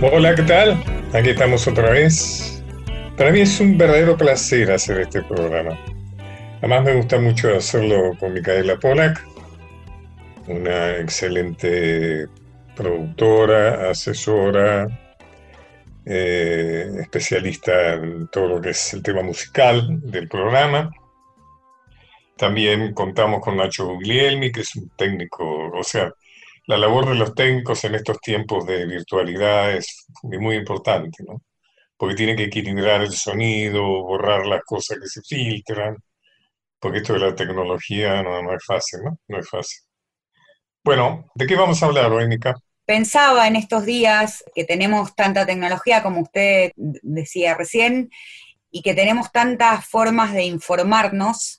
Hola, ¿qué tal? Aquí estamos otra vez. Para mí es un verdadero placer hacer este programa. Además me gusta mucho hacerlo con Micaela Polak, una excelente productora, asesora, eh, especialista en todo lo que es el tema musical del programa. También contamos con Nacho Guglielmi, que es un técnico, o sea, la labor de los técnicos en estos tiempos de virtualidad es muy importante, ¿no? Porque tienen que equilibrar el sonido, borrar las cosas que se filtran, porque esto de la tecnología no, es fácil, ¿no? No es fácil. Bueno, ¿de qué vamos a hablar hoy, Pensaba en estos días que tenemos tanta tecnología, como usted decía recién, y que tenemos tantas formas de informarnos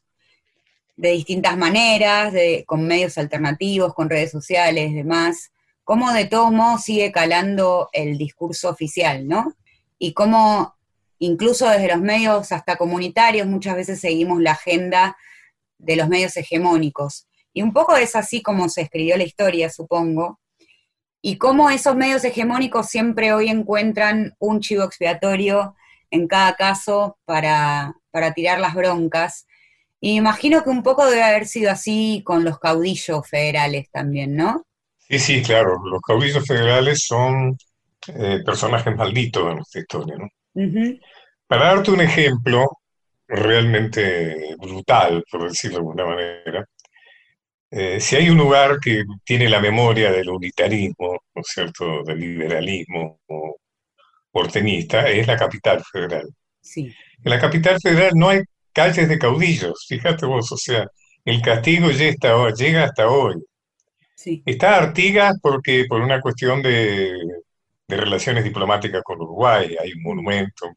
de distintas maneras, con medios alternativos, con redes sociales, demás, cómo de todos modos sigue calando el discurso oficial, ¿no? Y cómo incluso desde los medios hasta comunitarios muchas veces seguimos la agenda de los medios hegemónicos. Y un poco es así como se escribió la historia, supongo, y cómo esos medios hegemónicos siempre hoy encuentran un chivo expiatorio en cada caso para, para tirar las broncas imagino que un poco debe haber sido así con los caudillos federales también, ¿no? Sí, sí, claro. Los caudillos federales son eh, personajes malditos de nuestra historia, ¿no? Para darte un ejemplo realmente brutal, por decirlo de alguna manera, eh, si hay un lugar que tiene la memoria del unitarismo, ¿no es cierto?, del liberalismo porteñista, es la capital federal. Sí. En la capital federal no hay calles de caudillos, fíjate vos, o sea, el castigo llega hasta hoy. Está Artigas porque por una cuestión de, relaciones diplomáticas con Uruguay, hay un monumento.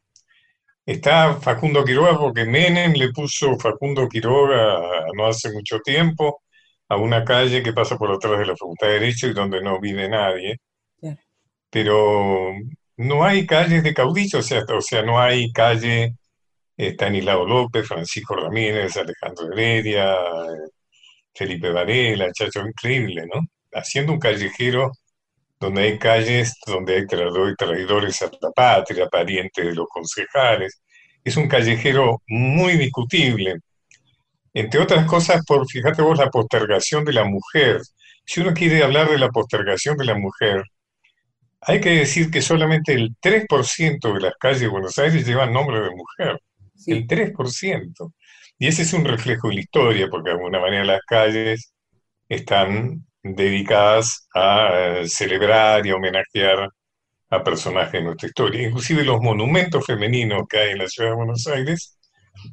Está Facundo Quiroga porque Menem le puso Facundo Quiroga no hace mucho tiempo a una calle que pasa por atrás de la Facultad de Derecho y donde no vive nadie. Pero no hay calles de caudillos, o sea, o sea, no hay calle Estanislao López, Francisco Ramírez, Alejandro Heredia, Felipe Varela, Chacho, increíble, ¿no? Haciendo un callejero donde hay calles, donde hay traidores a la patria, parientes de los concejales. Es un callejero muy discutible. Entre otras cosas, por, fíjate vos, la postergación de la mujer. Si uno quiere hablar de la postergación de la mujer, hay que decir que solamente el 3% de las calles de Buenos Aires llevan nombre de mujer el 3%. Y ese es un reflejo de la historia, porque de alguna manera las calles están dedicadas a eh, celebrar y homenajear a personajes de nuestra historia. Inclusive los monumentos femeninos que hay en la ciudad de Buenos Aires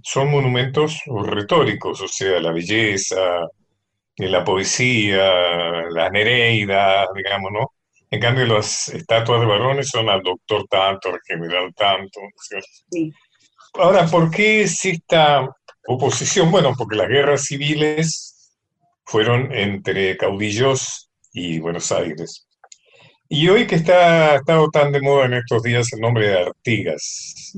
son monumentos retóricos, o sea, la belleza, la poesía, la Nereida, digamos, ¿no? En cambio, las estatuas de varones son al doctor tanto, al general tanto, ¿cierto? Sí. Ahora, ¿por qué es esta oposición? Bueno, porque las guerras civiles fueron entre caudillos y Buenos Aires. Y hoy que está ha estado tan de moda en estos días el nombre de Artigas.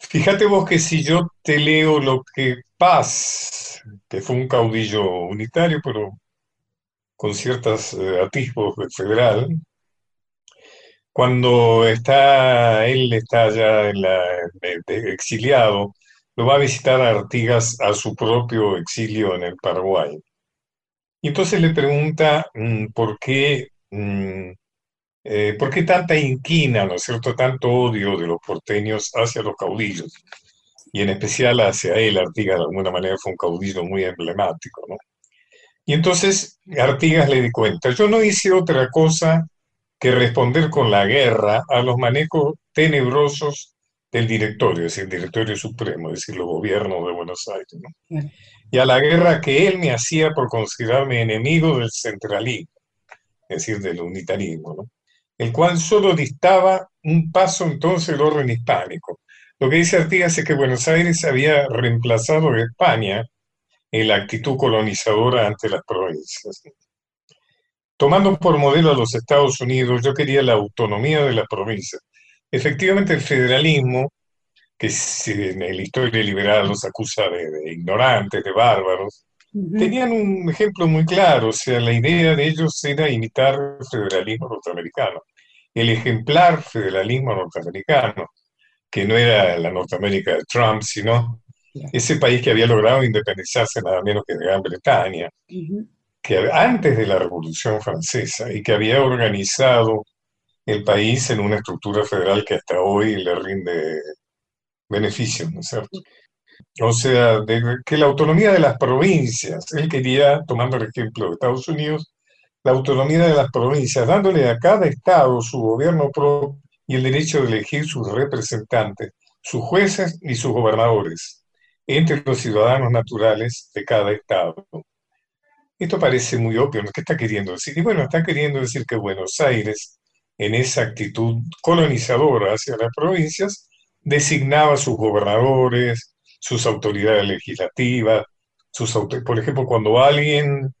Fíjate vos que si yo te leo lo que Paz, que fue un caudillo unitario, pero con ciertos eh, atisbos del federal, cuando está, él está ya exiliado, lo va a visitar a Artigas a su propio exilio en el Paraguay. Y entonces le pregunta mm, por qué, mm, eh, por qué tanta inquina, ¿no es cierto?, tanto odio de los porteños hacia los caudillos, y en especial hacia él, Artigas de alguna manera fue un caudillo muy emblemático, ¿no? Y entonces Artigas le di cuenta, yo no hice otra cosa que responder con la guerra a los manejos tenebrosos del directorio, es decir, el directorio supremo, es decir, los gobiernos de Buenos Aires, y a la guerra que él me hacía por considerarme enemigo del centralismo, es decir, del unitarismo, el cual solo distaba un paso entonces del orden hispánico. Lo que dice Artigas es que Buenos Aires había reemplazado a España en la actitud colonizadora ante las provincias. Tomando por modelo a los Estados Unidos, yo quería la autonomía de las provincias. Efectivamente, el federalismo, que en la historia liberal los acusa de, ignorantes, de bárbaros, tenían un ejemplo muy claro, o sea, la idea de ellos era imitar el federalismo norteamericano. el ejemplar federalismo norteamericano, que no era la Norteamérica de Trump, sino ese país que había logrado independizarse nada menos que de Gran Bretaña, que antes de la Revolución Francesa y que había organizado el país en una estructura federal que hasta hoy le rinde beneficios, ¿no es cierto? O sea, que la autonomía de las provincias, él quería, tomando el ejemplo de Estados Unidos, la autonomía de las provincias, dándole a cada estado su gobierno propio y el derecho de elegir sus representantes, sus jueces y sus gobernadores, entre los ciudadanos naturales de cada estado. Esto parece muy obvio, ¿qué está queriendo decir? Y bueno, está queriendo decir que Buenos Aires, en esa actitud colonizadora hacia las provincias, designaba sus gobernadores, sus autoridades legislativas, sus por ejemplo, cuando alguien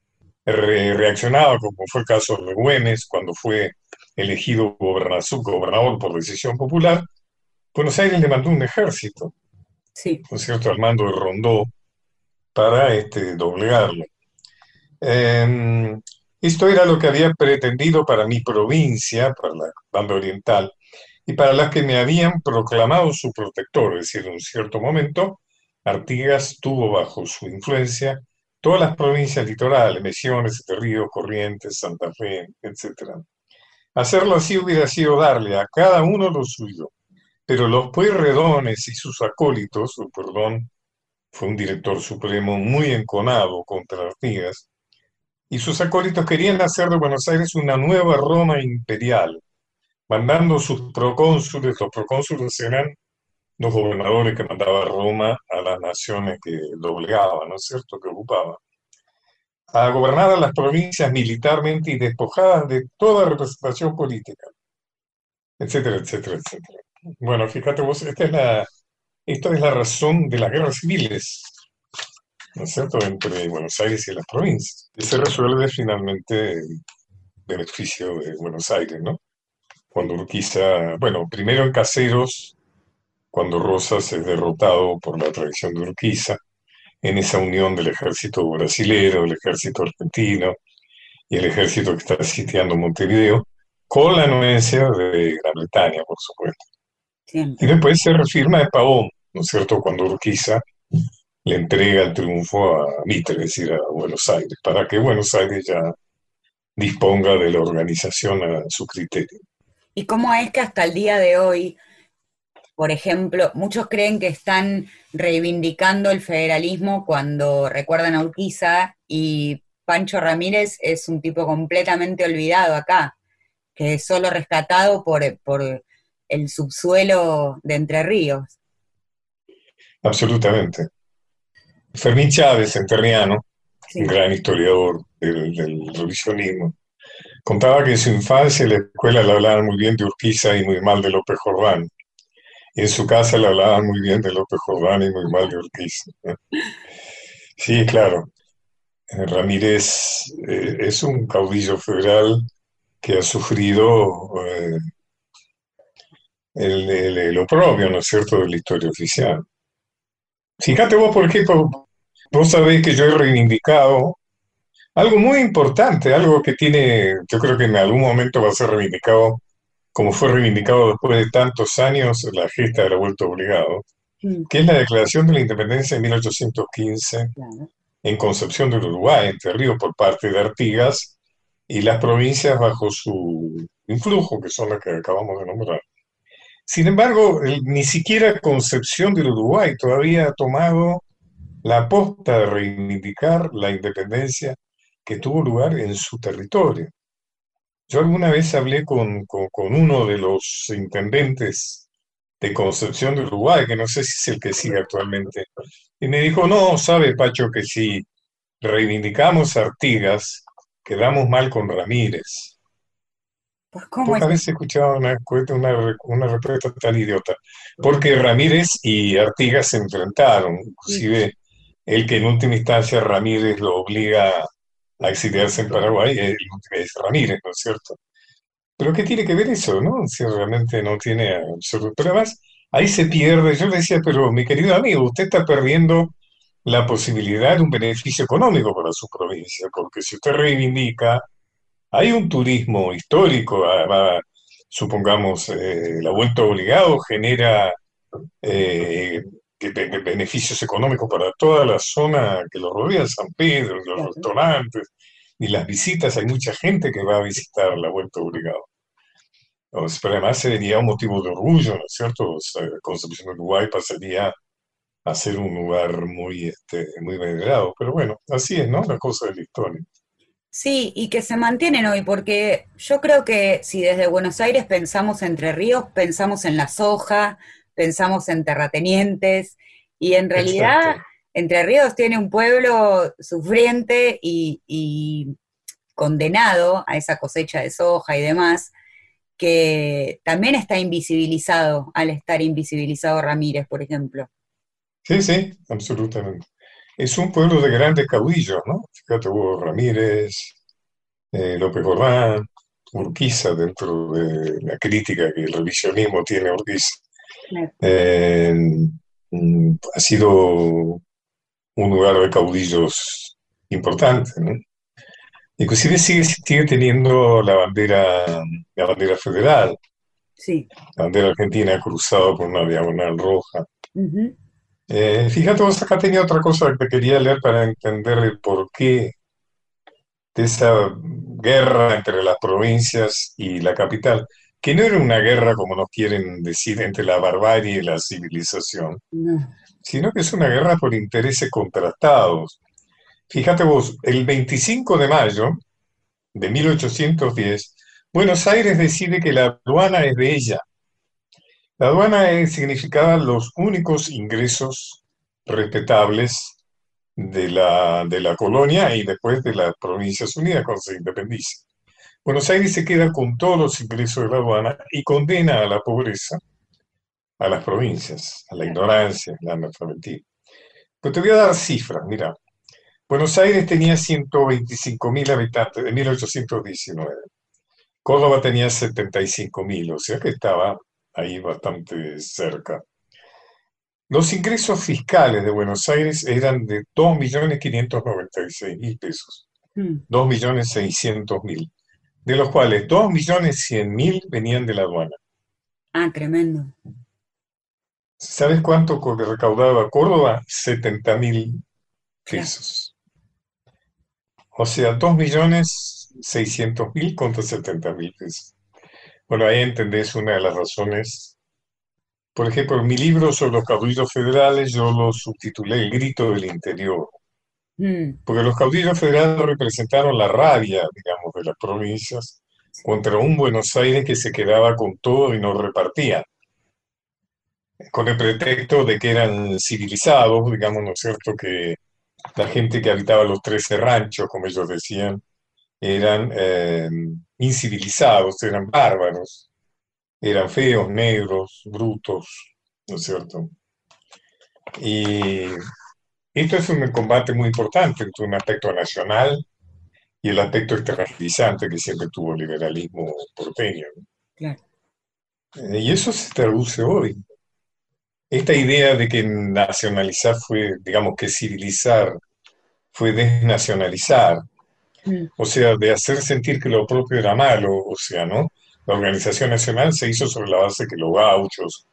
reaccionaba, como fue el caso de Güemes, cuando fue elegido gobernador, por decisión popular, Buenos Aires le mandó un ejército, sí. ¿no cierto?, al mando de Rondó, para este, doblegarlo. Em, esto era lo que había pretendido para mi provincia, para la banda oriental, y para las que me habían proclamado su protector, es decir, en un cierto momento, Artigas tuvo bajo su influencia todas las provincias litorales, Misiones, Río, Corrientes, Santa Fe, etc. Hacerlo así hubiera sido darle a cada uno lo suyo, pero los Pueyrredones y sus acólitos, perdón, fue un director supremo muy enconado contra Artigas, y sus acólitos querían hacer de Buenos Aires una nueva Roma imperial, mandando sus procónsules, los procónsules eran los gobernadores que mandaba Roma a las naciones que doblegaban, ¿no es cierto?, que ocupaba, a gobernar a las provincias militarmente y despojadas de toda representación política, etcétera, etcétera, etcétera. Bueno, fíjate vos, esta es la, esta es la razón de las guerras civiles, ¿no es cierto?, entre Buenos Aires y las provincias. Y se resuelve finalmente el beneficio de Buenos Aires, ¿no? Cuando Urquiza, bueno, primero en Caseros, cuando Rosas es derrotado por la traición de Urquiza, en esa unión del ejército brasilero, el ejército argentino y el ejército que está sitiando Montevideo, con la anuencia de Gran Bretaña, por supuesto. Y después se refirma de Pavón, ¿no es cierto?, cuando Urquiza le entrega el triunfo a Mitre, es decir, a Buenos Aires, para que Buenos Aires ya disponga de la organización a su criterio. ¿Y cómo es que hasta el día de hoy por ejemplo, muchos creen que están reivindicando el federalismo cuando recuerdan a Urquiza y Pancho Ramírez es un tipo completamente olvidado acá, que es solo rescatado por, por el subsuelo de Entre Ríos. Absolutamente. Fermín Chávez, enterriano, un gran historiador del, del, revisionismo, contaba que en su infancia en la escuela le hablaban muy bien de Urquiza y muy mal de López Jordán en su casa le hablaban muy bien de López Jordán y muy mal de Ortiz. Sí, claro. Eh, Ramírez eh, es un caudillo federal que ha sufrido eh, el, lo oprobio, ¿no es cierto?, de la historia oficial. Fíjate vos, por ejemplo, vos sabéis que yo he reivindicado algo muy importante, algo que tiene, yo creo que en algún momento va a ser reivindicado como fue reivindicado después de tantos años la gesta de la vuelta obligado, mm. que es la declaración de la independencia de 1815 en Concepción del Uruguay, Entre Ríos, por parte de Artigas, y las provincias bajo su influjo, que son las que acabamos de nombrar. Sin embargo, ni siquiera Concepción del Uruguay todavía ha tomado la posta de reivindicar la independencia que tuvo lugar en su territorio. Yo alguna vez hablé con, uno de los intendentes de Concepción de Uruguay, que no sé si es el que sigue actualmente, y me dijo, no, sabe Pacho que si reivindicamos Artigas, quedamos mal con Ramírez. Pues, ¿cómo Pocas veces he escuchado una, una, respuesta tan idiota, porque Ramírez y Artigas se enfrentaron, inclusive el que en última instancia Ramírez lo obliga a exiliarse en Paraguay, es Ramírez, ¿no es cierto? Pero ¿qué tiene que ver eso, no? Si realmente no tiene absoluto. Pero además, ahí se pierde. Yo le decía, pero mi querido amigo, usted está perdiendo la posibilidad de un beneficio económico para su provincia, porque si usted reivindica, hay un turismo histórico, supongamos, eh, la vuelta obligado genera eh, beneficios económicos para toda la zona que lo rodea, San Pedro, los restaurantes y las visitas. Hay mucha gente que va a visitar la vuelta obligado. pero además sería un motivo de orgullo, ¿no es cierto? O sea, Concepción de Uruguay pasaría a ser un lugar muy, este, muy venerado. Pero bueno, así es, ¿no? La cosa de la historia. Sí, y que se mantienen hoy, porque yo creo que si desde Buenos Aires pensamos Entre Ríos, pensamos en la soja, pensamos en terratenientes, y en realidad Entre Ríos tiene un pueblo sufriente y, condenado a esa cosecha de soja y demás, que también está invisibilizado al estar invisibilizado Ramírez, por ejemplo. Sí, sí, absolutamente. Es un pueblo de grandes caudillos, ¿no? Fíjate, hubo Ramírez, eh, López Jordán, Urquiza, dentro de la crítica que el revisionismo tiene a Urquiza. Eh, mm, ha sido un lugar de caudillos importante, ¿no? Inclusive sigue, sigue teniendo la bandera, la bandera federal. Sí. La bandera argentina cruzada por una diagonal roja. Eh, fíjate, vos acá tenía otra cosa que quería leer para entender el porqué de esa guerra entre las provincias y la capital, que no era una guerra, como nos quieren decir, entre la barbarie y la civilización, sino que es una guerra por intereses contrastados. Fíjate vos, el 25 de mayo de 1810, Buenos Aires decide que la aduana es de ella, la aduana significaba los únicos ingresos respetables de la, de la colonia y después de las Provincias Unidas cuando se independiza. Buenos Aires se queda con todos los ingresos de la aduana y condena a la pobreza a las provincias, a la ignorancia, a la analfabetismo. Pues te voy a dar cifras, mira. Buenos Aires tenía 125 mil habitantes de 1819. Córdoba tenía 75 mil, o sea que estaba ahí bastante cerca. Los ingresos fiscales de Buenos Aires eran de 2.596.000 pesos, 2.600.000, hmm. de los cuales 2.100.000 venían de la aduana. Ah, tremendo. ¿Sabes cuánto recaudaba Córdoba? 70.000 pesos. O sea, 2.600.000 contra 70.000 pesos. Bueno, ahí entendés una de las razones. Por ejemplo, mi libro sobre los caudillos federales yo lo subtitulé El grito del interior. Mm. Porque los caudillos federales representaron la rabia, digamos, de las provincias contra un Buenos Aires que se quedaba con todo y no repartía. Con el pretexto de que eran civilizados, digamos, ¿no es cierto? Que la gente que habitaba los trece ranchos, como ellos decían, eran eh, incivilizados, eran bárbaros, eran feos, negros, brutos, ¿no es cierto? Y esto es un combate muy importante entre un aspecto nacional y el aspecto extranjerizante que siempre tuvo el liberalismo porteño. Claro. Eh, y eso se traduce hoy. Esta idea de que nacionalizar fue, digamos que civilizar, fue desnacionalizar, o sea, de hacer sentir que lo propio era malo, o sea, ¿no? La organización nacional se hizo sobre la base que los gauchos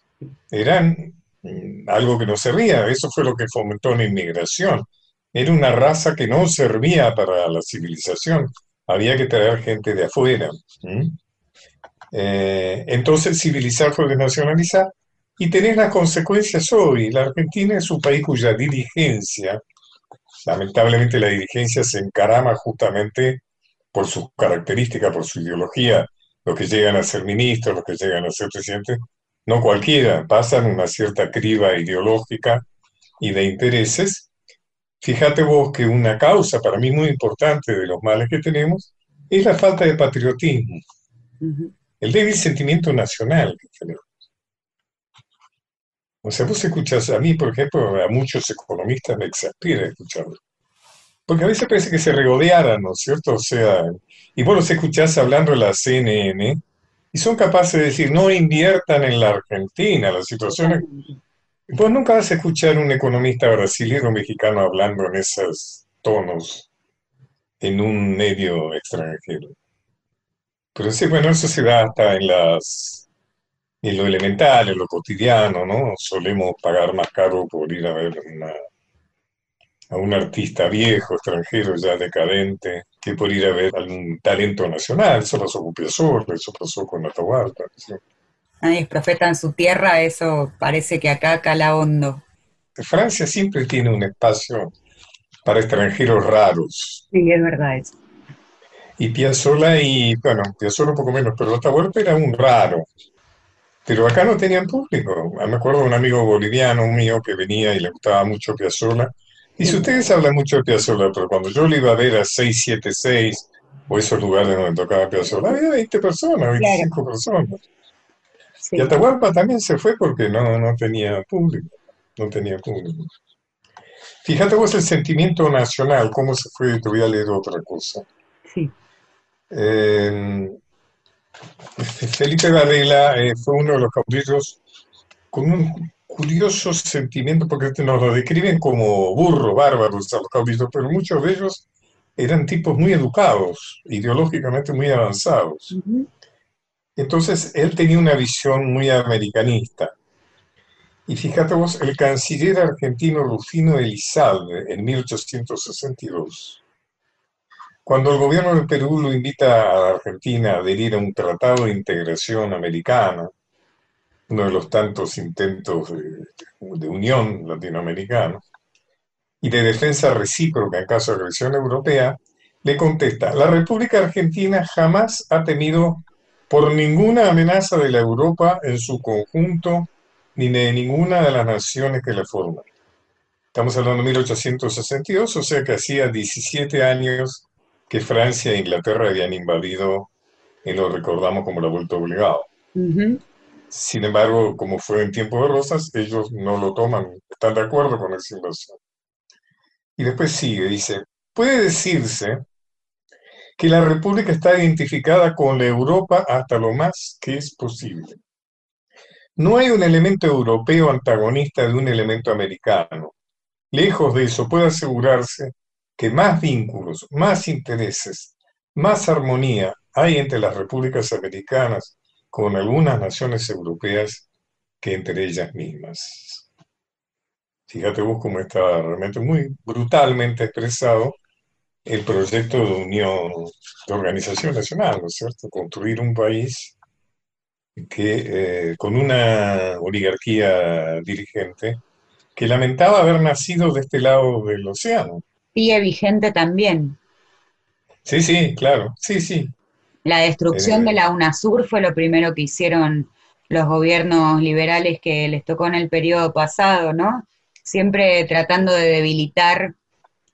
eran mm, algo que no servía, eso fue lo que fomentó la inmigración. Era una raza que no servía para la civilización, había que traer gente de afuera. Eh, entonces civilizar fue desnacionalizar y tener las consecuencias hoy. La Argentina es un país cuya dirigencia lamentablemente la dirigencia se encarama justamente por sus características, por su ideología, los que llegan a ser ministros, los que llegan a ser presidentes, no cualquiera, pasan una cierta criba ideológica y de intereses. Fíjate vos que una causa para mí muy importante de los males que tenemos es la falta de patriotismo, el débil sentimiento nacional que tenemos. O sea, vos escuchás, a mí, por ejemplo, a muchos economistas me exaspera escucharlo. Porque a veces parece que se regodearan, ¿no es cierto? O sea, y vos los escuchás hablando de la CNN y son capaces de decir, no inviertan en la Argentina, la situación... Vos nunca vas a escuchar un economista brasileño o mexicano hablando en esos tonos en un medio extranjero. Pero sí, bueno, eso se da hasta en las en lo elemental, en lo cotidiano, ¿no? Solemos pagar más caro por ir a ver a un artista viejo, extranjero, ya decadente, que por ir a ver algún talento nacional. Eso pasó con Piazzolla, eso pasó con Atahualpa. Nadie es profeta en su tierra, eso parece que acá cala hondo. Francia siempre tiene un espacio para extranjeros raros. Sí, es verdad eso. Y Piazzolla y, bueno, Piazzolla un poco menos, pero Atahualpa era un raro. Pero acá no tenían público. Ah, me acuerdo de un amigo boliviano mío que venía y le gustaba mucho Piazzolla. Y si ustedes hablan mucho de Piazzolla, pero cuando yo lo iba a ver a 676 o esos lugares donde tocaba Piazzolla, había 20 personas, 25 personas. Y Atahualpa también se fue porque no, no tenía público. No tenía público. Fíjate vos el sentimiento nacional, cómo se fue, te voy a leer otra cosa. Sí. Felipe Varela eh, fue uno de los caudillos con un curioso sentimiento, porque nos lo describen como burro, bárbaros a los caudillos, pero muchos de ellos eran tipos muy educados, ideológicamente muy avanzados. Entonces, él tenía una visión muy americanista. Y fíjate vos, el canciller argentino Rufino Elizalde, en 1862, cuando el gobierno de Perú lo invita a Argentina a adherir a un tratado de integración americano, uno de los tantos intentos de, unión latinoamericana, y de defensa recíproca en caso de agresión europea, le contesta, la República Argentina jamás ha tenido por ninguna amenaza de la Europa en su conjunto ni de ninguna de las naciones que la forman. Estamos hablando de 1862, o sea que hacía 17 años que Francia e Inglaterra habían invadido, y lo recordamos como la vuelta obligado. Sin embargo, como fue en tiempo de rosas, ellos no lo toman, están de acuerdo con esa invasión. Y después sigue, dice, puede decirse que la República está identificada con la Europa hasta lo más que es posible. No hay un elemento europeo antagonista de un elemento americano. Lejos de eso, puede asegurarse que más vínculos, más intereses, más armonía hay entre las repúblicas americanas con algunas naciones europeas que entre ellas mismas. Fíjate vos cómo está realmente muy brutalmente expresado el proyecto de unión, de organización nacional, ¿no es cierto? Construir un país que, eh, con una oligarquía dirigente que lamentaba haber nacido de este lado del océano sigue vigente también. Sí, sí, claro, sí, sí. La destrucción eh, de la UNASUR fue lo primero que hicieron los gobiernos liberales que les tocó en el periodo pasado, ¿no? Siempre tratando de debilitar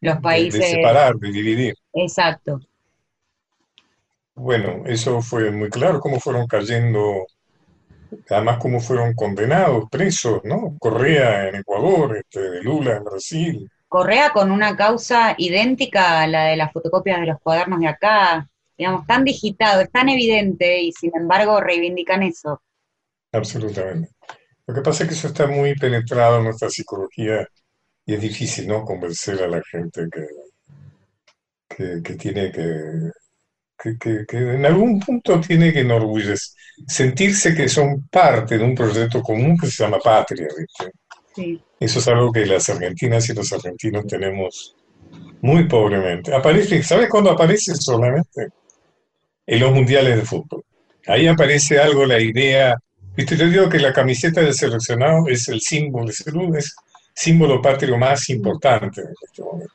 los países. De, separar, de dividir. Exacto. Bueno, eso fue muy claro, cómo fueron cayendo, además cómo fueron condenados, presos, ¿no? Correa en Ecuador, este, Lula en Brasil, Correa con una causa idéntica a la de las fotocopias de los cuadernos de acá, digamos, tan digitado, es tan evidente y sin embargo reivindican eso. Absolutamente. Lo que pasa es que eso está muy penetrado en nuestra psicología y es difícil, ¿no? Convencer a la gente que, que, tiene que, que, que, en algún punto tiene que enorgullecer, sentirse que son parte de un proyecto común que se llama patria, ¿viste? Eso es algo que las argentinas y los argentinos tenemos muy pobremente. Aparece, ¿sabes cuándo aparece solamente? En los mundiales de fútbol. Ahí aparece algo, la idea. Viste, te digo que la camiseta del seleccionado es el símbolo, es el símbolo patrio más importante en este momento.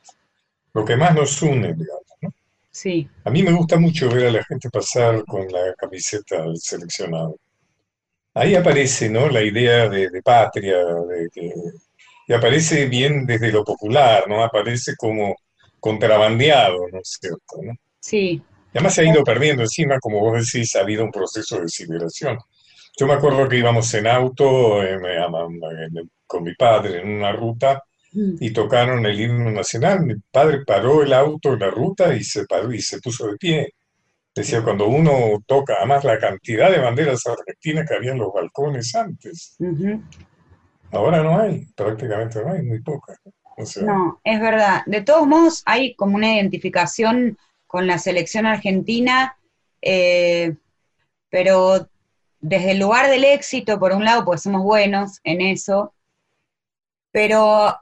Lo que más nos une, digamos. ¿no? Sí. A mí me gusta mucho ver a la gente pasar con la camiseta del seleccionado. Ahí aparece ¿no? la idea de, patria, de que, y aparece bien desde lo popular, ¿no? Aparece como contrabandeado, ¿no es cierto? ¿no? Sí. Y además se ha ido perdiendo encima, como vos decís, ha habido un proceso de civilización. Yo me acuerdo que íbamos en auto con mi padre en una ruta mm. y tocaron el himno nacional. Mi padre paró el auto en la ruta y se paró y se puso de pie. Decía, cuando uno toca, además la cantidad de banderas argentinas que había en los balcones antes. Ahora no hay, prácticamente no hay, muy pocas. no, es verdad. De todos modos, hay como una identificación con la selección argentina Eh, pero desde el lugar del éxito, por un lado, pues somos buenos en eso, pero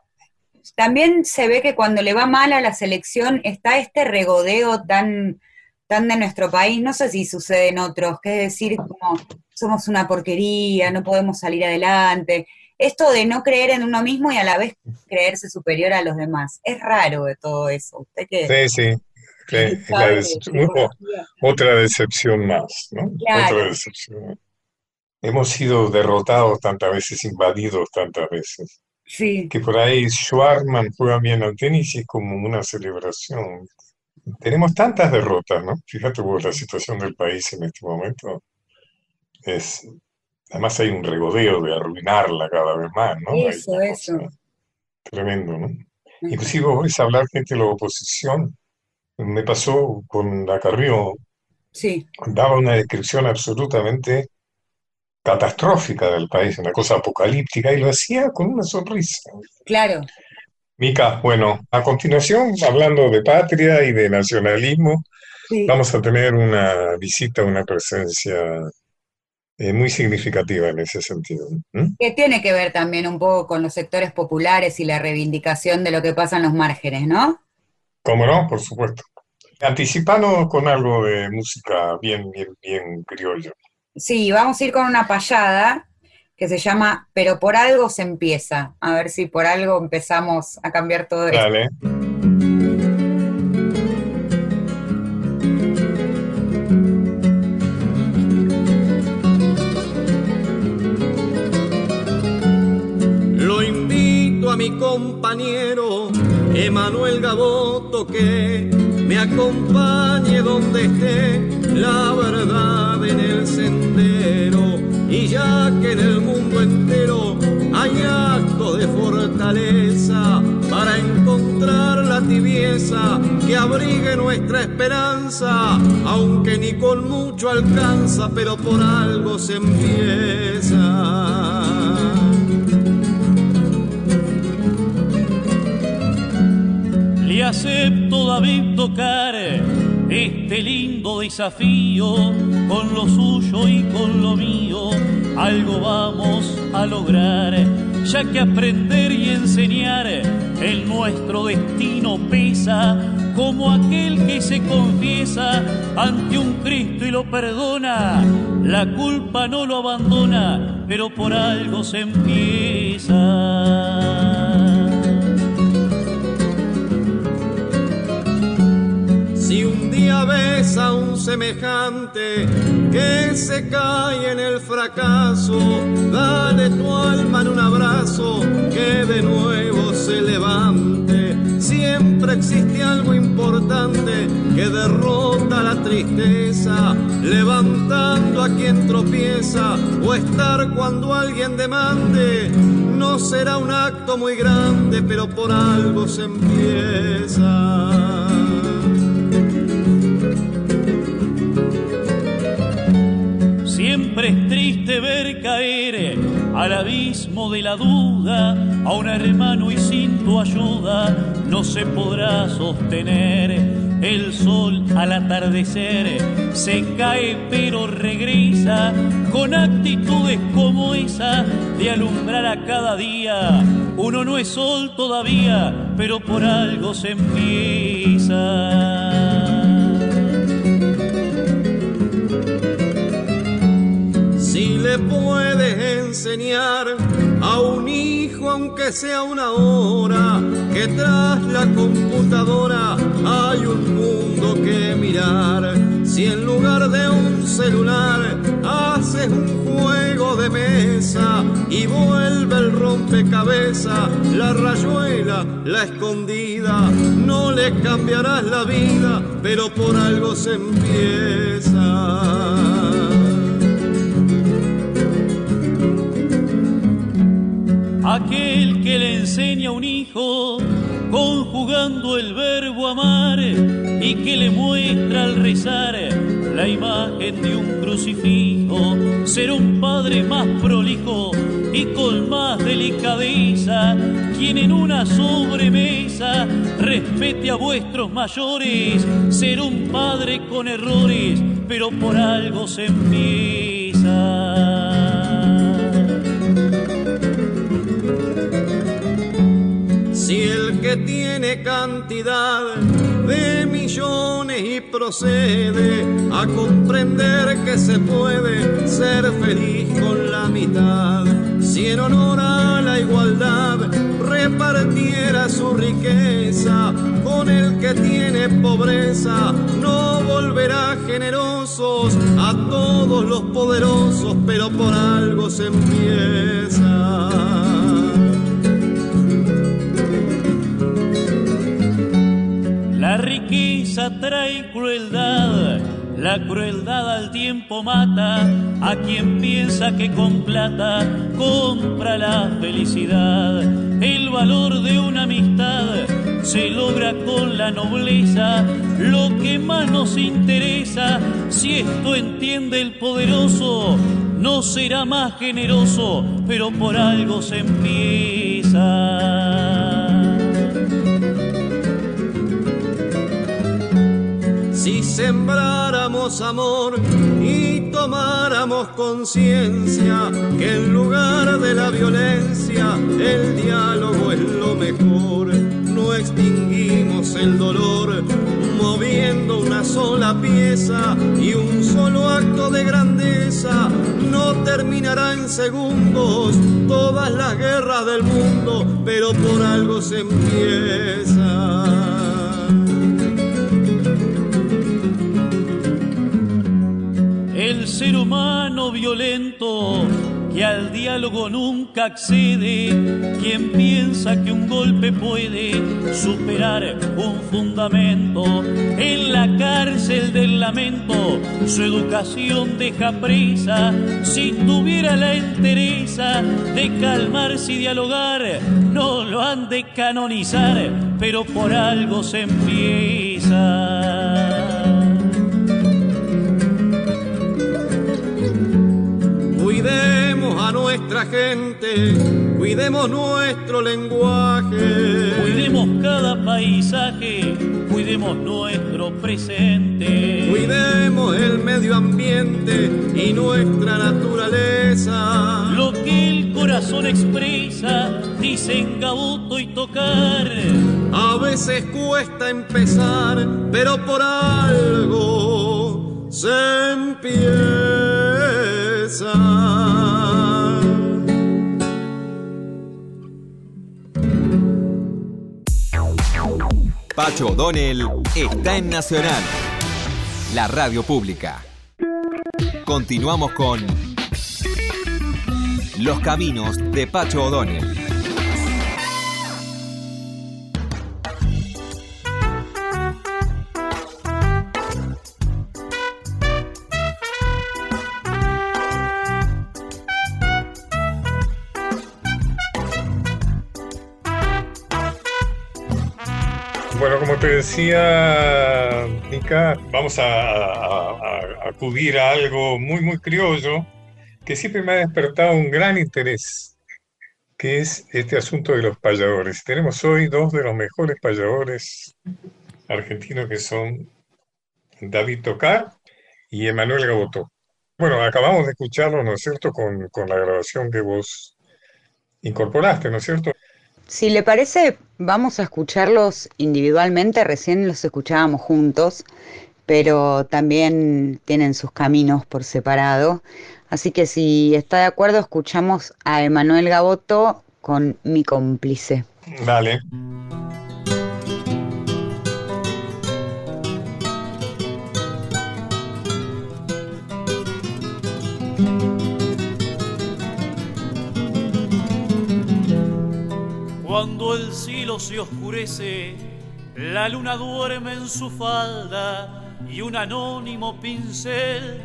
también se ve que cuando le va mal a la selección está este regodeo tan, tan de nuestro país, no sé si sucede en otros, que es decir, como somos una porquería, no podemos salir adelante. Esto de no creer en uno mismo y a la vez creerse superior a los demás. Es raro de todo eso. ¿Usted qué? Sí, sí. otra decepción más, ¿no? Otra decepción. Hemos sido derrotados tantas veces, invadidos tantas veces. Sí. Que por ahí Schwarman juega bien al tenis y es como una celebración. Tenemos tantas derrotas, ¿no? Fíjate vos la situación del país en este momento. Es, además hay un regodeo de arruinarla cada vez más, ¿no? Eso, eso. Tremendo, ¿no? Inclusive vos hablar gente de la oposición. Me pasó con la Carrillo. Sí. Daba una descripción absolutamente catastrófica del país, una cosa apocalíptica, y lo hacía con una sonrisa. Claro. Mica, bueno, a continuación, hablando de patria y de nacionalismo, vamos a tener una visita, una presencia eh, muy significativa en ese sentido. Que tiene que ver también un poco con los sectores populares y la reivindicación de lo que pasa en los márgenes, ¿no? ¿Cómo no? Por supuesto. Anticipanos con algo de música bien, bien, bien criollo. Sí, vamos a ir con una payada que se llama Pero por algo se empieza. A ver si por algo empezamos a cambiar todo Dale. Lo invito a mi compañero Emanuel Gaboto que me acompañe donde esté la verdad en el sendero. Y ya que en el que abrigue nuestra esperanza, aunque ni con mucho alcanza, pero por algo se empieza. y acepto David tocar este lindo desafío con lo suyo y con lo mío algo vamos a lograr ya que aprender y enseñar en nuestro destino pesa como aquel que se confiesa ante un Cristo y lo perdona. La culpa no lo abandona pero por algo se empieza. Ves a un semejante que se cae en el fracaso, dale tu alma en un abrazo que de nuevo se levante. Siempre existe algo importante que derrota la tristeza, levantando a quien tropieza o estar cuando alguien demande. No será un acto muy grande, pero por algo se empieza. Siempre es triste ver caer al abismo de la duda a un hermano y sin tu ayuda no se podrá sostener. El sol al atardecer se cae pero regresa con actitudes como esa de alumbrar a cada día. Uno no es sol todavía, pero por algo se empieza. Puedes enseñar a un hijo, aunque sea una hora, que tras la computadora hay un mundo que mirar. Si en lugar de un celular haces un juego de mesa y vuelve el rompecabezas, la rayuela, la escondida, no le cambiarás la vida, pero por algo se empieza. Aquel que le enseña a un hijo conjugando el verbo amar y que le muestra al rezar la imagen de un crucifijo, ser un padre más prolijo y con más delicadeza, quien en una sobremesa respete a vuestros mayores, ser un padre con errores pero por algo se empieza. Tiene cantidad de millones y procede a comprender que se puede ser feliz con la mitad, si en honor a la igualdad repartiera su riqueza con el que tiene pobreza, no volverá generosos a todos los poderosos, pero por algo se empieza. Trae crueldad, la crueldad al tiempo mata a quien piensa que con plata compra la felicidad. El valor de una amistad se logra con la nobleza, lo que más nos interesa, si esto entiende el poderoso, no será más generoso, pero por algo se empieza. Sembráramos amor y tomáramos conciencia que en lugar de la violencia el diálogo es lo mejor, no extinguimos el dolor moviendo una sola pieza y un solo acto de grandeza no terminará en segundos todas las guerras del mundo, pero por algo se empieza. El ser humano violento que al diálogo nunca accede, quien piensa que un golpe puede superar un fundamento, en la cárcel del lamento su educación deja presa, si tuviera la entereza de calmarse y dialogar, no lo han de canonizar, pero por algo se empieza. Nuestra gente, cuidemos nuestro lenguaje. Cuidemos cada paisaje, cuidemos nuestro presente. Cuidemos el medio ambiente y nuestra naturaleza. Lo que el corazón expresa, dicen gabuto y tocar. A veces cuesta empezar, pero por algo se empieza. Pacho O'Donnell está en Nacional, la radio pública. Continuamos con Los Caminos de Pacho O'Donnell. Decía Nica, vamos a, acudir a algo muy, muy criollo que siempre me ha despertado un gran interés, que es este asunto de los payadores. Tenemos hoy dos de los mejores payadores argentinos que son David Tocar y Emanuel Gabotó. Bueno, acabamos de escucharlo, ¿no es cierto?, con la grabación que vos incorporaste, ¿no es cierto? Si le parece, vamos a escucharlos individualmente, recién los escuchábamos juntos, pero también tienen sus caminos por separado. Así que si está de acuerdo, escuchamos a Emanuel Gaboto con Mi cómplice. Dale. Cuando el cielo se oscurece, la luna duerme en su falda y un anónimo pincel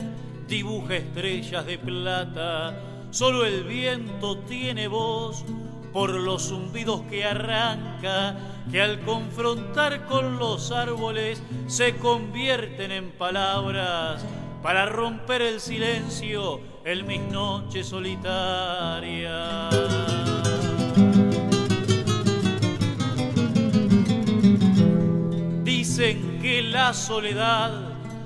dibuja estrellas de plata. Solo el viento tiene voz por los zumbidos que arranca, que al confrontar con los árboles se convierten en palabras para romper el silencio en mis noches solitarias. Dicen que la soledad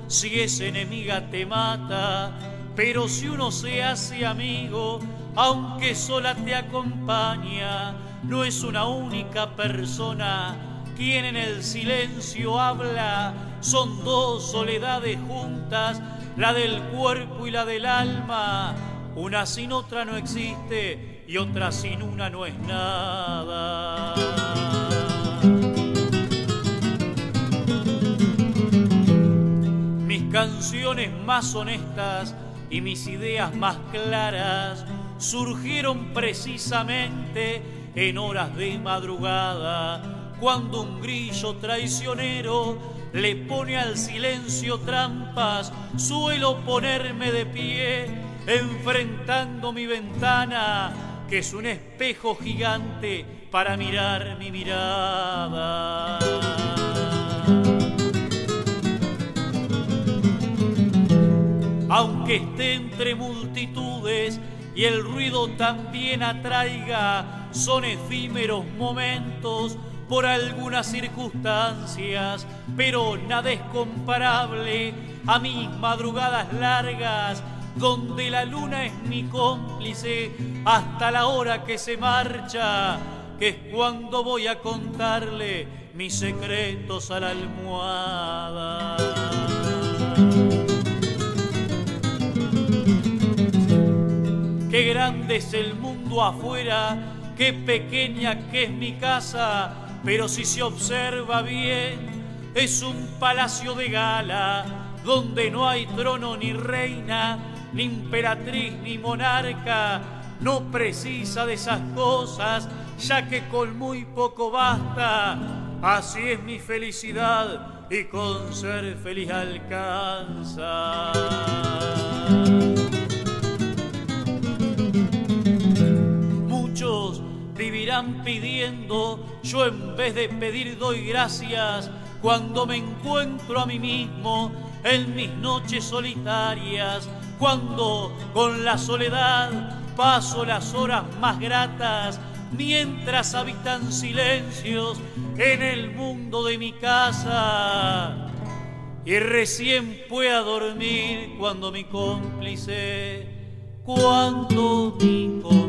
si es enemiga te mata, pero si uno se hace amigo, aunque sola te acompaña, no es una única persona. Quien en el silencio habla, son dos soledades juntas, la del cuerpo y la del alma, una sin otra no existe y otra sin una no es nada. Canciones más honestas y mis ideas más claras surgieron precisamente en horas de madrugada, cuando un grillo traicionero le pone al silencio trampas, suelo ponerme de pie, enfrentando mi ventana, que es un espejo gigante para mirar mi mirada. Aunque esté entre multitudes, y el ruido también atraiga, son efímeros momentos por algunas circunstancias, pero nada es comparable a mis madrugadas largas, donde la luna es mi cómplice hasta la hora que se marcha, que es cuando voy a contarle mis secretos a la almohada. Qué grande es el mundo afuera, qué pequeña que es mi casa, pero si se observa bien, es un palacio de gala, donde no hay trono ni reina, ni emperatriz ni monarca, no precisa de esas cosas, ya que con muy poco basta. Así es mi felicidad y con ser feliz alcanza. Vivirán pidiendo, yo en vez de pedir doy gracias cuando me encuentro a mí mismo en mis noches solitarias, cuando con la soledad paso las horas más gratas, mientras habitan silencios en el mundo de mi casa. Y recién pueda dormir cuando mi cómplice, cuando mi cómplice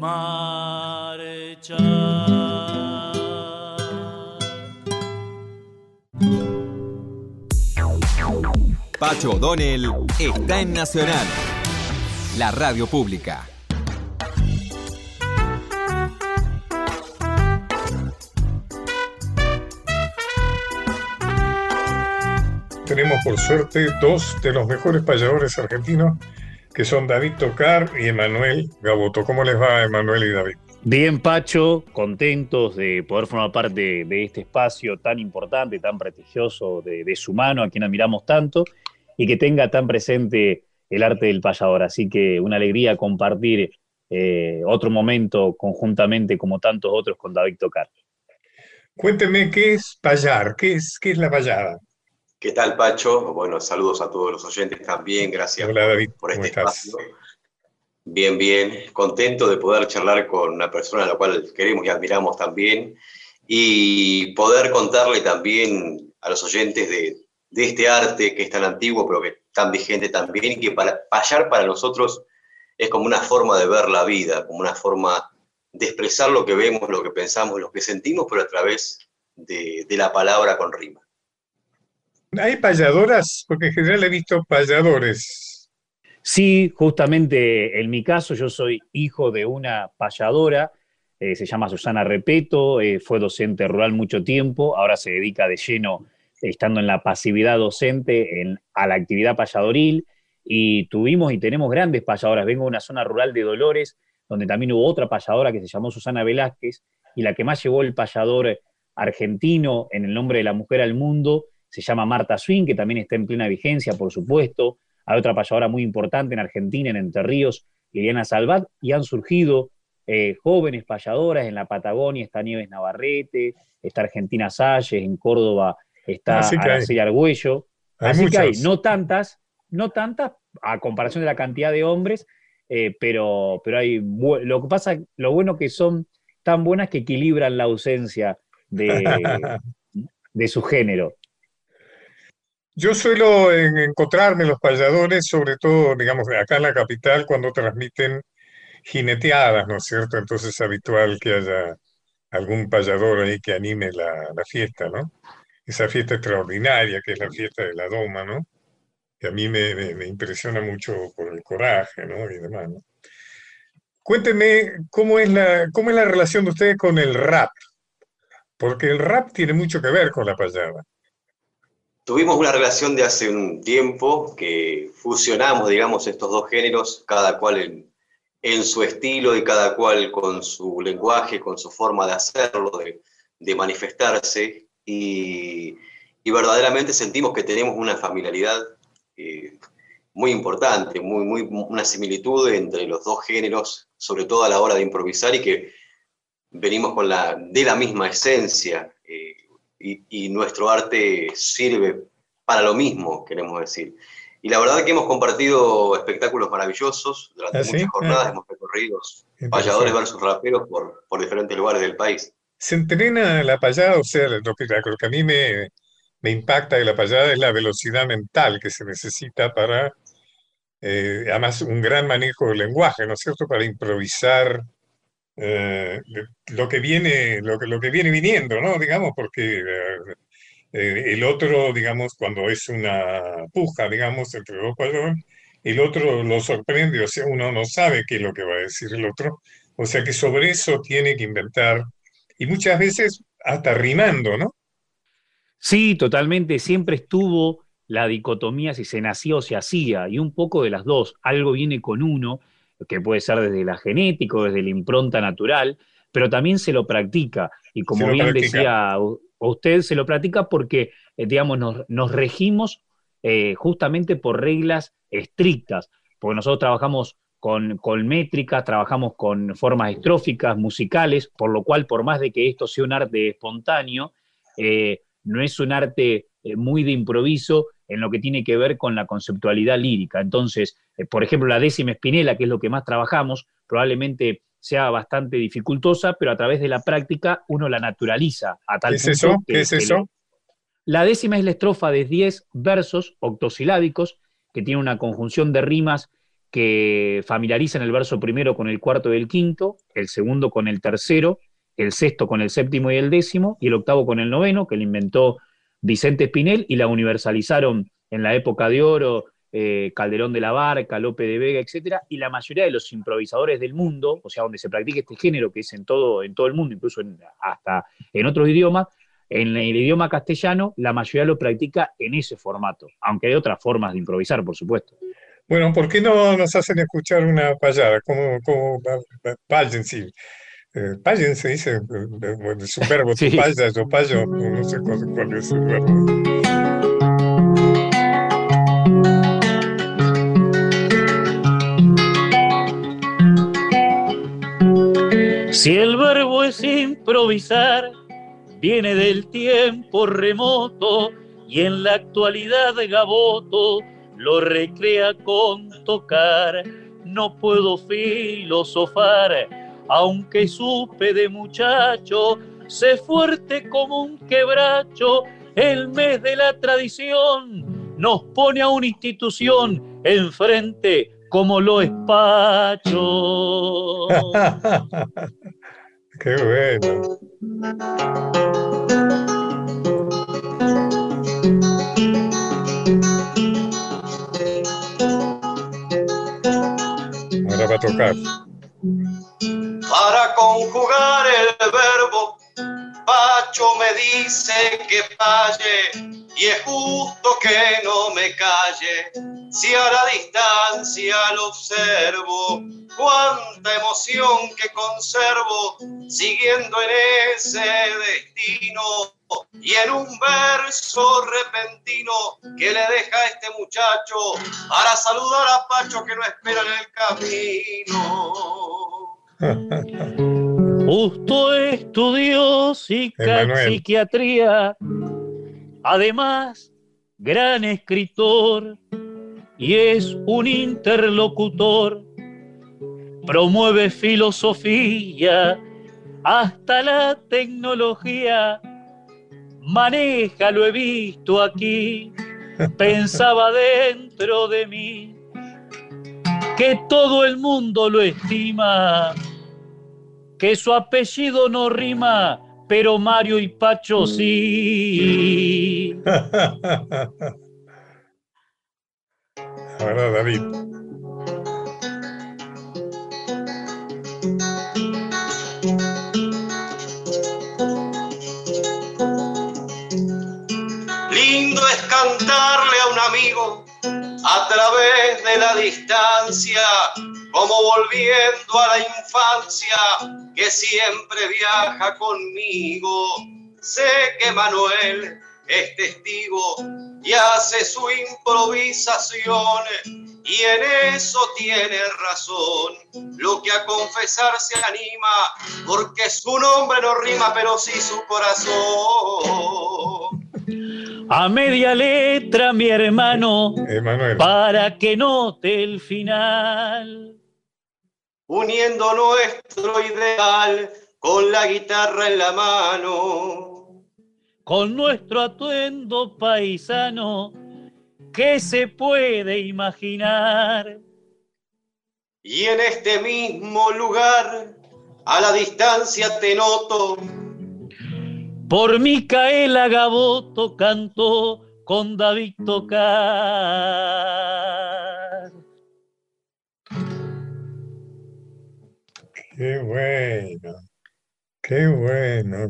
marcha. Pacho O'Donnell está en Nacional, la radio pública. Tenemos por suerte dos de los mejores payadores argentinos que son David Tocar y Emanuel Gaboto. ¿Cómo les va, Emanuel y David? Bien, Pacho, contentos de poder formar parte de, este espacio tan importante, tan prestigioso de, su mano, a quien admiramos tanto, y que tenga tan presente el arte del payador. Así que una alegría compartir eh, otro momento conjuntamente, como tantos otros, con David Tocar. Cuénteme, ¿qué es payar? ¿Qué es, qué es la payada? ¿Qué tal, Pacho? Bueno, saludos a todos los oyentes también. Gracias por, este espacio. Bien, bien. Contento de poder charlar con una persona a la cual queremos y admiramos también y poder contarle también a los oyentes de, este arte que es tan antiguo, pero que tan vigente también, y que para, payar para nosotros es como una forma de ver la vida, como una forma de expresar lo que vemos, lo que pensamos, lo que sentimos, pero a través de la palabra con rima. ¿Hay payadoras? Porque en general he visto payadores. Sí, justamente en mi caso yo soy hijo de una payadora, eh, se llama Susana Repeto, eh, fue docente rural mucho tiempo, ahora se dedica de lleno, estando en la pasividad docente, en, a la actividad payadoril, y tuvimos y tenemos grandes payadoras. Vengo de una zona rural de Dolores, donde también hubo otra payadora que se llamó Susana Velázquez, y la que más llevó el payador argentino en el nombre de la mujer al mundo se llama Marta Swing, que también está en plena vigencia, por supuesto. Hay otra payadora muy importante en Argentina, en Entre Ríos, Liliana Salvat, y han surgido eh, jóvenes payadoras en la Patagonia, está Nieves Navarrete, está Argentina Salles, en Córdoba está Araceli Argüello. Así que hay, no tantas, no tantas a comparación de la cantidad de hombres, eh, pero, pero hay, lo que pasa, lo bueno que son tan buenas que equilibran la ausencia de, de su género. Yo suelo encontrarme los payadores, sobre todo, digamos, acá en la capital, cuando transmiten jineteadas, ¿no es cierto? Entonces es habitual que haya algún payador ahí que anime la, fiesta, ¿no? Esa fiesta extraordinaria que es la fiesta de la doma, ¿no? Que a mí me, impresiona mucho por el coraje, ¿no? Y demás, ¿no? Cuéntenme cómo es la, cómo es la relación de ustedes con el rap, porque el rap tiene mucho que ver con la payada. Tuvimos una relación de hace un tiempo que fusionamos, digamos, estos dos géneros, cada cual en, su estilo y cada cual con su lenguaje, con su forma de hacerlo, de, manifestarse, y, verdaderamente sentimos que tenemos una familiaridad eh, muy importante, muy, muy, una similitud entre los dos géneros, sobre todo a la hora de improvisar, y que venimos con la, de la misma esencia, eh, y, y nuestro arte sirve para lo mismo, queremos decir. Y la verdad es que hemos compartido espectáculos maravillosos durante ¿Ah, muchas jornadas, ah. hemos recorrido payadores versus raperos por, por, diferentes lugares del país. Se entrena la payada, o sea, lo que, lo que a mí me, me, impacta de la payada es la velocidad mental que se necesita para, eh, además, un gran manejo del lenguaje, ¿no es cierto?, para improvisar eh, lo, que viene, lo, que, lo que viene viniendo, ¿no? Digamos, porque... Eh, el otro, digamos, cuando es una puja, digamos, entre dos payadores, el otro lo sorprende, o sea, uno no sabe qué es lo que va a decir el otro, o sea que sobre eso tiene que inventar, y muchas veces hasta rimando, ¿no? Sí, totalmente, siempre estuvo la dicotomía si se nació o se hacía, y un poco de las dos, algo viene con uno, que puede ser desde la genética desde la impronta natural, pero también se lo practica, y como bien decía usted se lo platica porque, eh, digamos, nos, regimos eh, justamente por reglas estrictas, porque nosotros trabajamos con, con, métricas, trabajamos con formas estróficas, musicales, por lo cual, por más de que esto sea un arte espontáneo, eh, no es un arte muy de improviso en lo que tiene que ver con la conceptualidad lírica. Entonces, por ejemplo, la décima espinela, que es lo que más trabajamos, probablemente sea bastante dificultosa, pero a través de la práctica uno la naturaliza a tal ¿Qué es eso? ¿Qué es eso? La décima es la estrofa de 10 versos octosilábicos que tiene una conjunción de rimas que familiarizan el verso primero con el cuarto y el quinto, el segundo con el tercero, el sexto con el séptimo y el décimo, y el octavo con el noveno, que le inventó Vicente Espinel y la universalizaron en la época de oro eh, Calderón de la Barca, Lope de Vega, etcétera, y la mayoría de los improvisadores del mundo, o sea, donde se practica este género, que es en todo, el mundo, incluso hasta en otros idiomas, en el idioma castellano, la mayoría lo practica en ese formato, aunque hay otras formas de improvisar, por supuesto. Bueno, ¿por qué no nos hacen escuchar una payada? Como, como sí. Eh, payen se dice, el su verbo, sí. paya, yo payo, no sé cuál es el verbo. Si el verbo es improvisar, viene del tiempo remoto y en la actualidad Gaboto lo recrea con tocar. No puedo filosofar, aunque supe de muchacho, sé fuerte como un quebracho, el mes de la tradición nos pone a una institución enfrente como lo espacho. Qué bueno. Ahora va a tocar. Para conjugar el verbo, Pacho me dice que falle y es justo que no me calle. Si a la distancia lo observo, cuánta emoción que conservo, siguiendo en ese destino y en un verso repentino que le deja a este muchacho para saludar a Pacho que no espera en el camino. Justo estudió psiquiatría. Además, gran escritor. Y es un interlocutor. Promueve filosofía. Hasta la tecnología. Maneja, lo he visto aquí, pensaba dentro de mí. Que todo el mundo lo estima, que su apellido no rima, pero Mario y Pacho sí. Ahora David. Lindo es cantarle a un amigo a través de la distancia, como volviendo a la infancia que siempre viaja conmigo. Sé que Manuel es testigo y hace su improvisación y en eso tiene razón. Lo que a confesar se anima, porque su nombre no rima, pero sí su corazón. A media letra, mi hermano, para que note el final. Uniendo nuestro ideal con la guitarra en la mano. Con nuestro atuendo paisano, ¿qué se puede imaginar? Y en este mismo lugar, a la distancia te noto por Micaela Gaboto cantó con David Tocar. Qué bueno, qué bueno.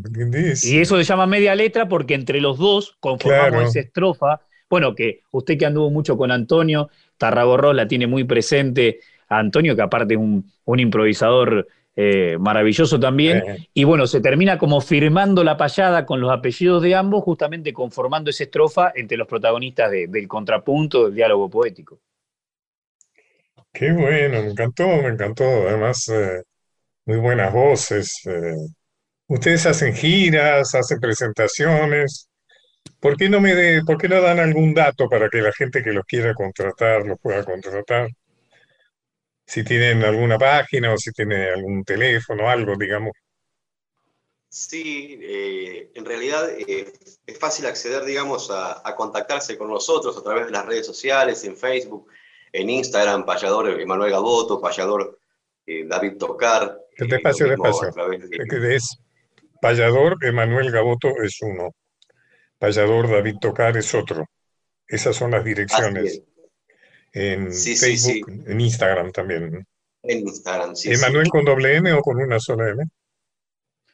Y eso se llama media letra porque entre los dos conformamos esa estrofa. Bueno, que usted que anduvo mucho con Antonio, Tarragorro la tiene muy presente. Antonio, que aparte es un, un improvisador eh, maravilloso también. Y bueno, se termina como firmando la payada con los apellidos de ambos, justamente conformando esa estrofa entre los protagonistas del contrapunto, del diálogo poético. Qué bueno, me encantó, me encantó. Además, eh, muy buenas voces. Eh. Ustedes hacen giras, hacen presentaciones. ¿Por qué no me de, por qué no dan algún dato para que la gente que los quiera contratar los pueda contratar? Si tienen alguna página o si tienen algún teléfono, algo, digamos. Sí, eh, en realidad eh, es fácil acceder, digamos, a, contactarse con nosotros a través de las redes sociales, en Facebook, en Instagram, Payador Emanuel Gaboto, Payador eh, David Tocar. Despacio, despacio. De... Es Payador Emanuel Gaboto es uno, Payador David Tocar es otro. Esas son las direcciones en Facebook, en Instagram también. En Instagram, sí. ¿Emanuel con doble M o con una sola M?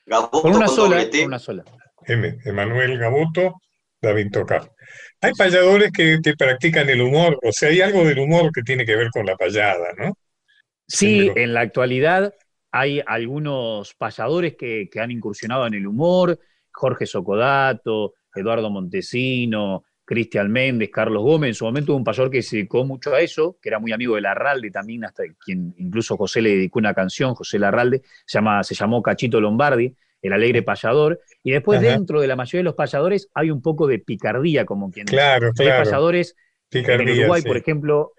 Gaboto con una sola, con una sola. M, Emanuel Gaboto, David Tocar. Hay payadores que, practican el humor, o sea, hay algo del humor que tiene que ver con la payada, ¿no? Sí, en la actualidad hay algunos payadores que, que han incursionado en el humor, Jorge Socodato, Eduardo Montesino, Cristian Méndez, Carlos Gómez, en su momento hubo un payador que se dedicó mucho a eso, que era muy amigo de Larralde también, hasta quien incluso José le dedicó una canción, José Larralde, se, llama, se llamó Cachito Lombardi, el alegre payador, y después dentro de la mayoría de los payadores hay un poco de picardía, como quien claro, dice. Claro. Hay payadores, en Uruguay, por ejemplo,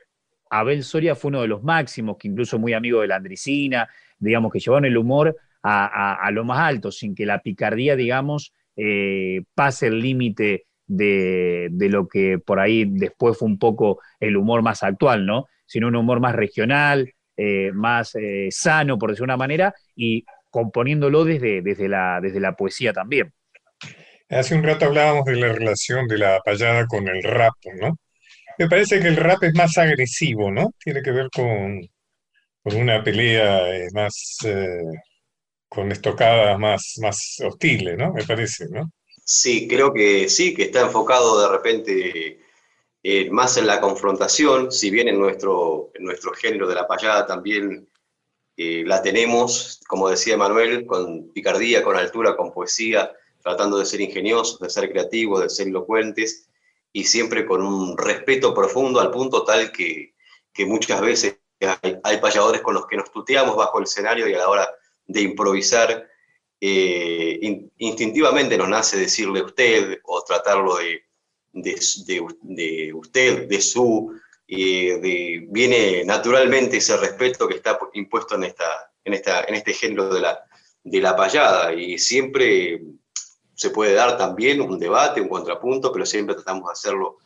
Abel Soria fue uno de los máximos, que incluso muy amigo de la Andricina, digamos, que llevaron el humor a, lo más alto, sin que la picardía, digamos, eh, pase el límite de, lo que por ahí después fue un poco el humor más actual, ¿no? Sino un humor más regional, eh, más eh, sano, por decir una manera, y componiéndolo desde, desde, la, desde la poesía también. Hace un rato hablábamos de la relación de la payada con el rap, ¿no? Me parece que el rap es más agresivo, ¿no? Tiene que ver con, con una pelea eh, más, con estocadas más, más hostiles, ¿no? Me parece, ¿no? Sí, creo que sí, que está enfocado de repente eh, más en la confrontación, si bien en nuestro, nuestro género de la payada también eh, la tenemos, como decía Manuel, con picardía, con altura, con poesía, tratando de ser ingeniosos, de ser creativos, de ser elocuentes y siempre con un respeto profundo al punto tal que, muchas veces hay, hay payadores con los que nos tuteamos bajo el escenario y a la hora de improvisar eh, instintivamente nos nace decirle usted o tratarlo de, de, usted, de su, de, viene naturalmente ese respeto que está impuesto en, esta, en, esta, en este género de la, de la payada. Y siempre se puede dar también un debate, un contrapunto, pero siempre tratamos de hacerlo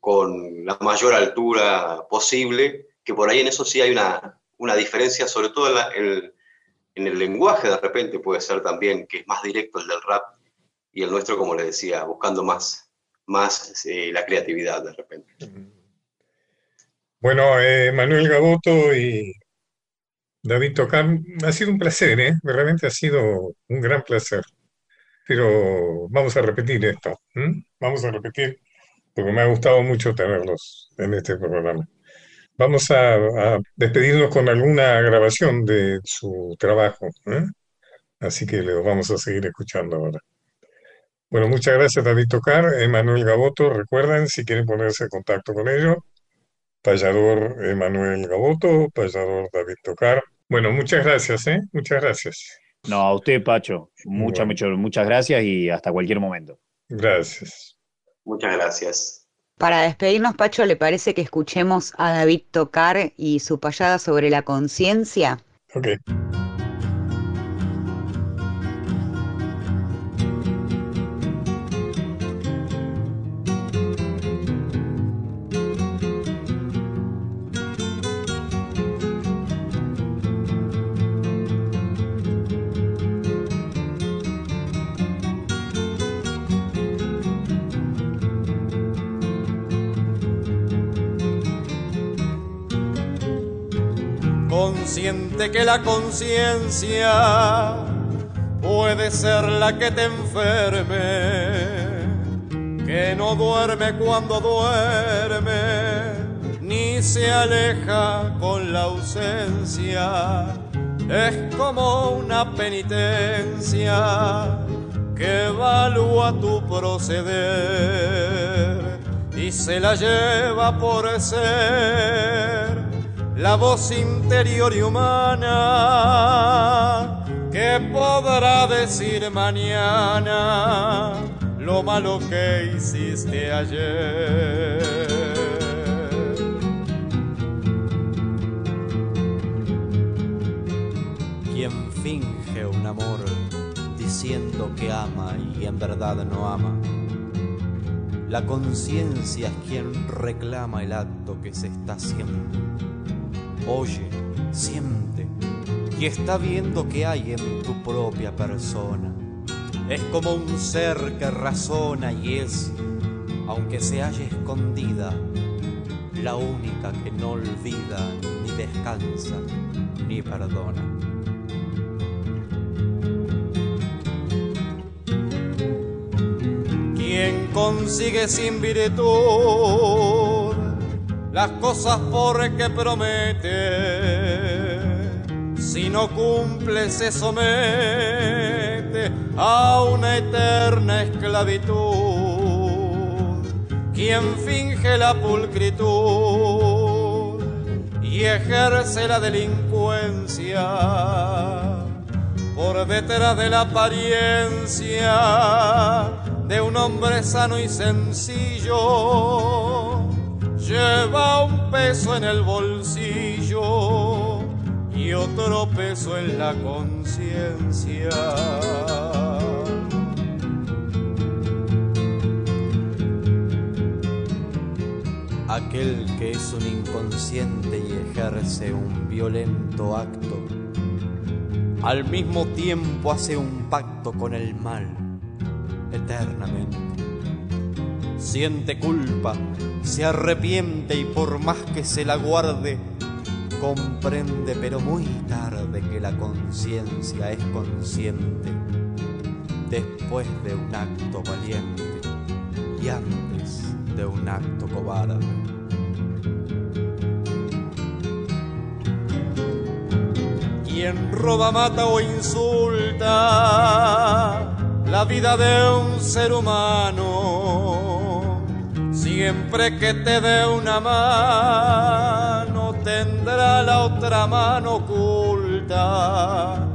con la mayor altura posible, que por ahí en eso sí hay una, una diferencia, sobre todo en, en, el lenguaje de repente puede ser también, que es más directo el del rap y el nuestro, como le decía, buscando más, más eh, la creatividad de repente. Bueno, eh, Manuel Gaboto y David Tocar, ha sido un placer, ¿eh? realmente ha sido un gran placer. Pero vamos a repetir esto, vamos a repetir, porque me ha gustado mucho tenerlos en este programa. Vamos a, despedirnos con alguna grabación de su trabajo, ¿eh? así que lo vamos a seguir escuchando ahora. Bueno, muchas gracias David Tocar, Emanuel Gaboto, recuerden si quieren ponerse en contacto con ellos, payador Emanuel Gaboto, payador David Tocar. Bueno, muchas gracias, ¿eh? Muchas gracias. No, a usted, Pacho, muchas, muchas gracias y hasta cualquier momento. Gracias. Muchas gracias. Para despedirnos, Pacho, ¿le parece que escuchemos a David tocar y su payada sobre la conciencia? Ok. Que la conciencia puede ser la que te enferme, que no duerme cuando duerme, ni se aleja con la ausencia. Es como una penitencia que evalúa tu proceder y se la lleva por ser la voz interior y humana que podrá decir mañana lo malo que hiciste ayer. Quien finge un amor diciendo que ama y en verdad no ama. La conciencia es quien reclama el acto que se está haciendo oye, siente y está viendo que hay en tu propia persona. Es como un ser que razona y es, aunque se haya escondida, la única que no olvida, ni descansa, ni perdona. Quien consigue sin virtud las cosas por que promete. Si no cumple se somete a una eterna esclavitud. Quien finge la pulcritud y ejerce la delincuencia por detrás de la apariencia de un hombre sano y sencillo lleva un peso en el bolsillo y otro peso en la conciencia. Aquel que es un inconsciente y ejerce un violento acto, al mismo tiempo hace un pacto con el mal eternamente. Siente culpa se arrepiente y por más que se la guarde, comprende pero muy tarde que la conciencia es consciente después de un acto valiente y antes de un acto cobarde. Quien roba, mata o insulta la vida de un ser humano Siempre que te dé una mano, tendrá la otra mano oculta.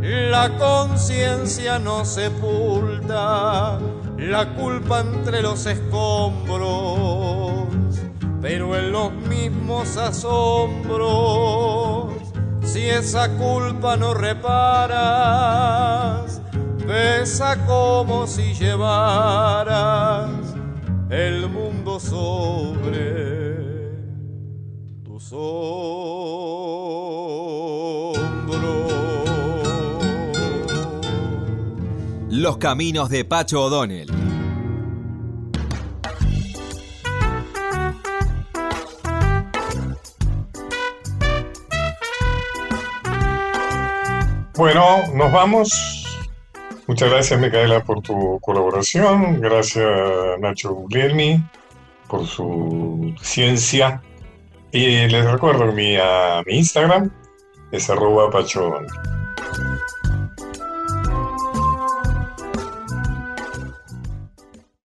La conciencia no sepulta la culpa entre los escombros, pero en los mismos asombros, si esa culpa no reparas, pesa como si llevaras el mundo cielo sobre tus hombros. Los caminos de Pacho O'Donnell. Bueno, nos vamos. Muchas gracias, Micaela, por tu colaboración. Gracias, Nacho Guglielmi, por su ciencia. Y les recuerdo mi, mi Instagram es arroba Pacho